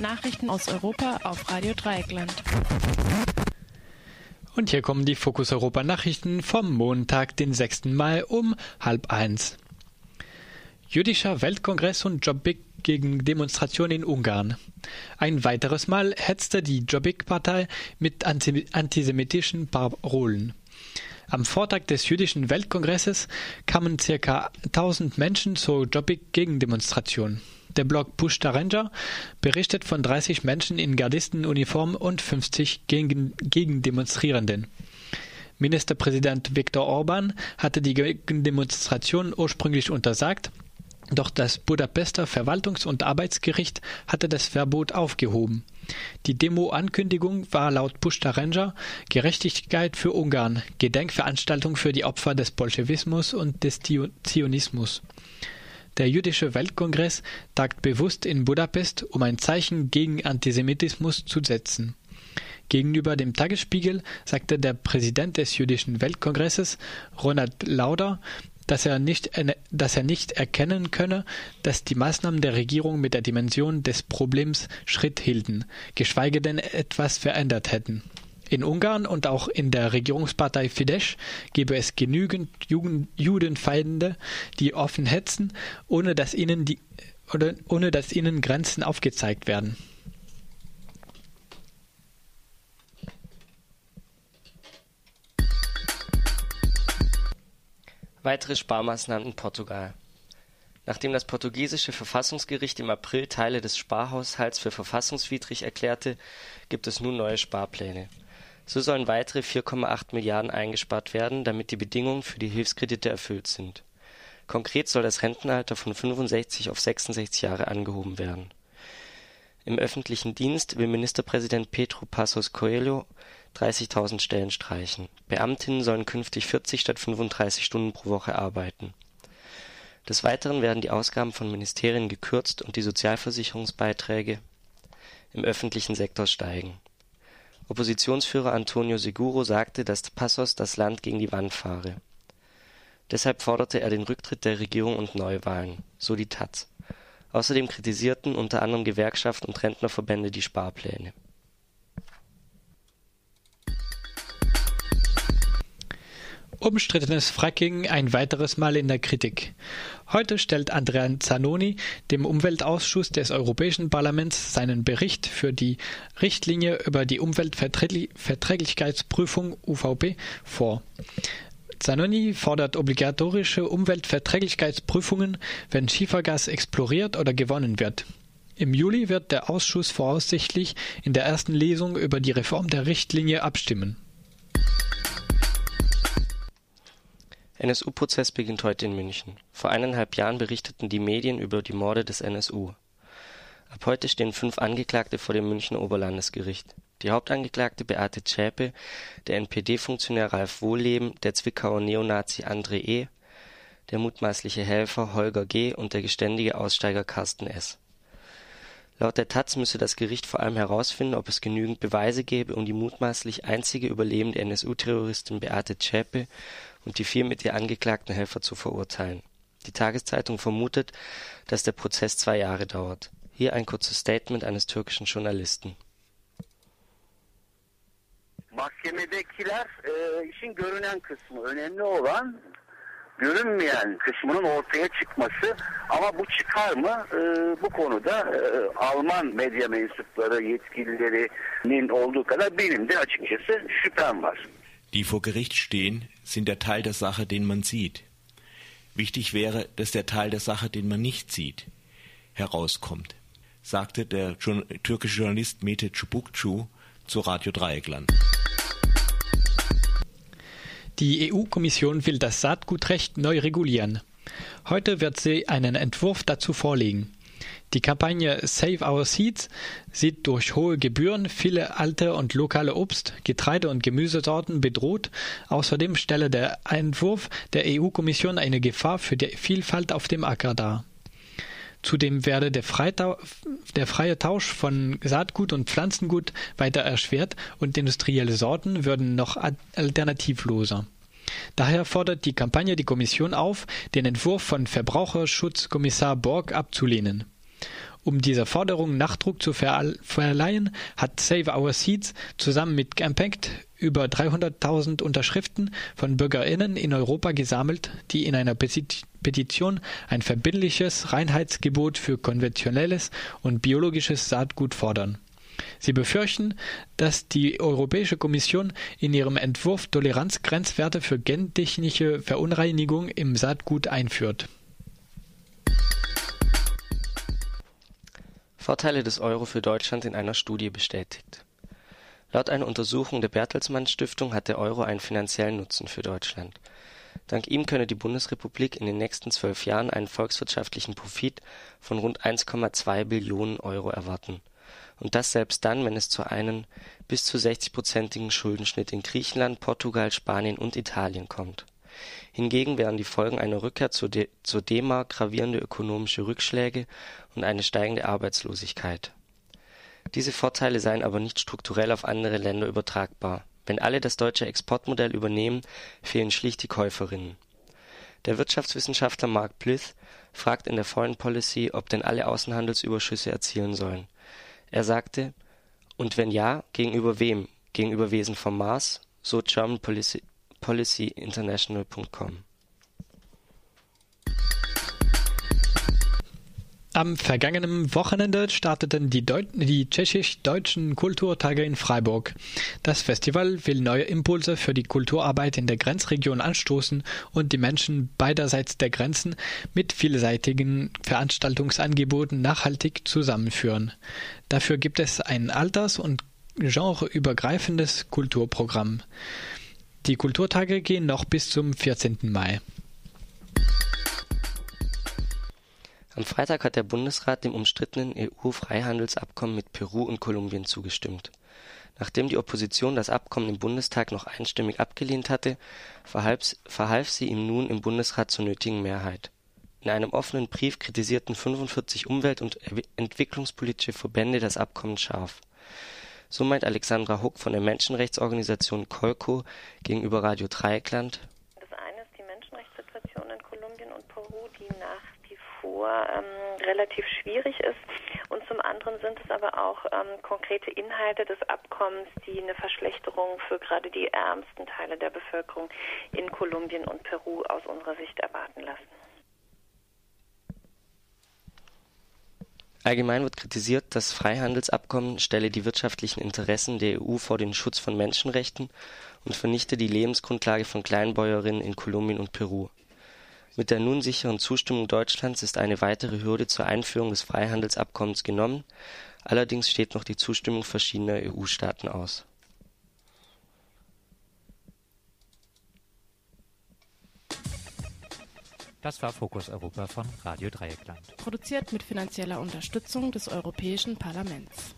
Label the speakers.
Speaker 1: Nachrichten aus Europa auf Radio Dreieckland.
Speaker 2: Und hier kommen die Fokus Europa Nachrichten vom Montag, den 6. Mai um halb eins. Jüdischer Weltkongress und Jobbik gegen Demonstrationen in Ungarn. Ein weiteres Mal hetzte die Jobbik-Partei mit antisemitischen Parolen. Am Vortag des Jüdischen Weltkongresses kamen ca. 1000 Menschen zur Jobbik-Gegendemonstration. Der Blog Push Ranger berichtet von 30 Menschen in Gardistenuniform und 50 Gegendemonstrierenden. Ministerpräsident Viktor Orban hatte die Gegendemonstration ursprünglich untersagt, doch das Budapester Verwaltungs- und Arbeitsgericht hatte das Verbot aufgehoben. Die Demo-Ankündigung war laut Pushta Ranger Gerechtigkeit für Ungarn, Gedenkveranstaltung für die Opfer des Bolschewismus und des Zionismus. Der Jüdische Weltkongress tagt bewusst in Budapest, um ein Zeichen gegen Antisemitismus zu setzen. Gegenüber dem Tagesspiegel sagte der Präsident des Jüdischen Weltkongresses, Ronald Lauder, dass er nicht, dass er nicht erkennen könne, dass die Maßnahmen der Regierung mit der Dimension des Problems Schritt hielten, geschweige denn etwas verändert hätten. In Ungarn und auch in der Regierungspartei Fidesz gebe es genügend Judenfeinde, die offen hetzen, ohne dass ihnen die ohne dass ihnen Grenzen aufgezeigt werden.
Speaker 3: Weitere Sparmaßnahmen in Portugal. Nachdem das portugiesische Verfassungsgericht im April Teile des Sparhaushalts für verfassungswidrig erklärte, gibt es nun neue Sparpläne. So sollen weitere 4,8 Milliarden eingespart werden, damit die Bedingungen für die Hilfskredite erfüllt sind. Konkret soll das Rentenalter von 65 auf 66 Jahre angehoben werden. Im öffentlichen Dienst will Ministerpräsident Pedro Passos Coelho 30.000 Stellen streichen. Beamtinnen sollen künftig 40 statt 35 Stunden pro Woche arbeiten. Des Weiteren werden die Ausgaben von Ministerien gekürzt und die Sozialversicherungsbeiträge im öffentlichen Sektor steigen. Oppositionsführer Antonio Seguro sagte, dass Passos das Land gegen die Wand fahre. Deshalb forderte er den Rücktritt der Regierung und Neuwahlen, so die taz. Außerdem kritisierten unter anderem Gewerkschaften und Rentnerverbände die Sparpläne
Speaker 2: Umstrittenes Fracking ein weiteres Mal in der Kritik. Heute stellt Andrea Zanoni dem Umweltausschuss des Europäischen Parlaments seinen Bericht für die Richtlinie über die Umweltverträglichkeitsprüfung UVP vor. Zanoni fordert obligatorische Umweltverträglichkeitsprüfungen, wenn Schiefergas exploriert oder gewonnen wird. Im Juli wird der Ausschuss voraussichtlich in der ersten Lesung über die Reform der Richtlinie abstimmen.
Speaker 3: NSU-Prozess beginnt heute in München. Vor eineinhalb Jahren berichteten die Medien über die Morde des NSU. Ab heute stehen fünf Angeklagte vor dem Münchner Oberlandesgericht. Die Hauptangeklagte Beate Zschäpe, der NPD-Funktionär Ralf Wohlleben, der Zwickauer Neonazi André E., der mutmaßliche Helfer Holger G. und der geständige Aussteiger Carsten S. Laut der taz müsse das Gericht vor allem herausfinden, ob es genügend Beweise gäbe, um die mutmaßlich einzige überlebende NSU-Terroristin Beate Zschäpe und die vier mit ihr angeklagten Helfer zu verurteilen. Die Tageszeitung vermutet, dass der Prozess zwei Jahre dauert. Hier ein kurzes Statement eines türkischen Journalisten.
Speaker 4: Mahkemedekiler e, işin görünen kısmı önemli olan görünmeyen kısmının ortaya çıkması ama bu çıkar mı e, bu konuda e, Alman medya mensupları yetkililerinin olduğu kadar benim de açıkçası şüphem var.
Speaker 5: Die vor Gericht stehen, sind der Teil der Sache, den man sieht. Wichtig wäre, dass der Teil der Sache, den man nicht sieht, herauskommt, sagte der türkische Journalist Mete Çubukçu zu Radio Dreieckland.
Speaker 2: Die EU-Kommission will das Saatgutrecht neu regulieren. Heute wird sie einen Entwurf dazu vorlegen. Die Kampagne Save Our Seeds sieht durch hohe Gebühren viele alte und lokale Obst-, Getreide- und Gemüsesorten bedroht. Außerdem stelle der Entwurf der EU-Kommission eine Gefahr für die Vielfalt auf dem Acker dar. Zudem werde der, der, freie Tausch von Saatgut und Pflanzengut weiter erschwert und industrielle Sorten würden noch alternativloser. Daher fordert die Kampagne die Kommission auf, den Entwurf von Verbraucherschutzkommissar Borg abzulehnen. Um dieser Forderung Nachdruck zu verleihen, hat Save Our Seeds zusammen mit Campact über 300.000 Unterschriften von BürgerInnen in Europa gesammelt, die in einer Petition ein verbindliches Reinheitsgebot für konventionelles und biologisches Saatgut fordern. Sie befürchten, dass die Europäische Kommission in ihrem Entwurf Toleranzgrenzwerte für gentechnische Verunreinigung im Saatgut einführt.
Speaker 3: Vorteile des Euro für Deutschland in einer Studie bestätigt. Laut einer Untersuchung der Bertelsmann Stiftung hat der Euro einen finanziellen Nutzen für Deutschland. Dank ihm könne die Bundesrepublik in den nächsten zwölf Jahren einen volkswirtschaftlichen Profit von rund 1,2 Billionen Euro erwarten und das selbst dann, wenn es zu einem bis zu 60-prozentigen Schuldenschnitt in Griechenland, Portugal, Spanien und Italien kommt. Hingegen wären die Folgen einer Rückkehr zur, D-Mark gravierende ökonomische Rückschläge und eine steigende Arbeitslosigkeit. Diese Vorteile seien aber nicht strukturell auf andere Länder übertragbar. Wenn alle das deutsche Exportmodell übernehmen, fehlen schlicht die Käuferinnen. Der Wirtschaftswissenschaftler Mark Blyth fragt in der Foreign Policy, ob denn alle Außenhandelsüberschüsse erzielen sollen. Er sagte: „ Und wenn ja, gegenüber wem? Gegenüber Wesen vom Mars? “so germanpolicyinternational.com
Speaker 2: Am vergangenen Wochenende starteten die, die tschechisch-deutschen Kulturtage in Freiburg. Das Festival will neue Impulse für die Kulturarbeit in der Grenzregion anstoßen und die Menschen beiderseits der Grenzen mit vielseitigen Veranstaltungsangeboten nachhaltig zusammenführen. Dafür gibt es ein alters- und genreübergreifendes Kulturprogramm. Die Kulturtage gehen noch bis zum 14. Mai.
Speaker 3: Am Freitag hat der Bundesrat dem umstrittenen EU-Freihandelsabkommen mit Peru und Kolumbien zugestimmt. Nachdem die Opposition das Abkommen im Bundestag noch einstimmig abgelehnt hatte, verhalf sie ihm nun im Bundesrat zur nötigen Mehrheit. In einem offenen Brief kritisierten 45 umwelt- und entwicklungspolitische Verbände das Abkommen scharf. So meint Alexandra Huck von der Menschenrechtsorganisation Colco gegenüber Radio Dreieckland.
Speaker 6: Das eine ist die Menschenrechtssituation in Kolumbien und Peru, die nach vor ähm, relativ schwierig ist. Und zum anderen sind es aber auch ähm, konkrete Inhalte des Abkommens, die eine Verschlechterung für gerade die ärmsten Teile der Bevölkerung in Kolumbien und Peru aus unserer Sicht erwarten lassen.
Speaker 3: Allgemein wird kritisiert, das Freihandelsabkommen stelle die wirtschaftlichen Interessen der EU vor den Schutz von Menschenrechten und vernichte die Lebensgrundlage von Kleinbäuerinnen in Kolumbien und Peru. Mit der nun sicheren Zustimmung Deutschlands ist eine weitere Hürde zur Einführung des Freihandelsabkommens genommen, allerdings steht noch die Zustimmung verschiedener EU-Staaten aus.
Speaker 7: Das war Fokus Europa von Radio Dreieckland.
Speaker 1: Produziert mit finanzieller Unterstützung des Europäischen Parlaments.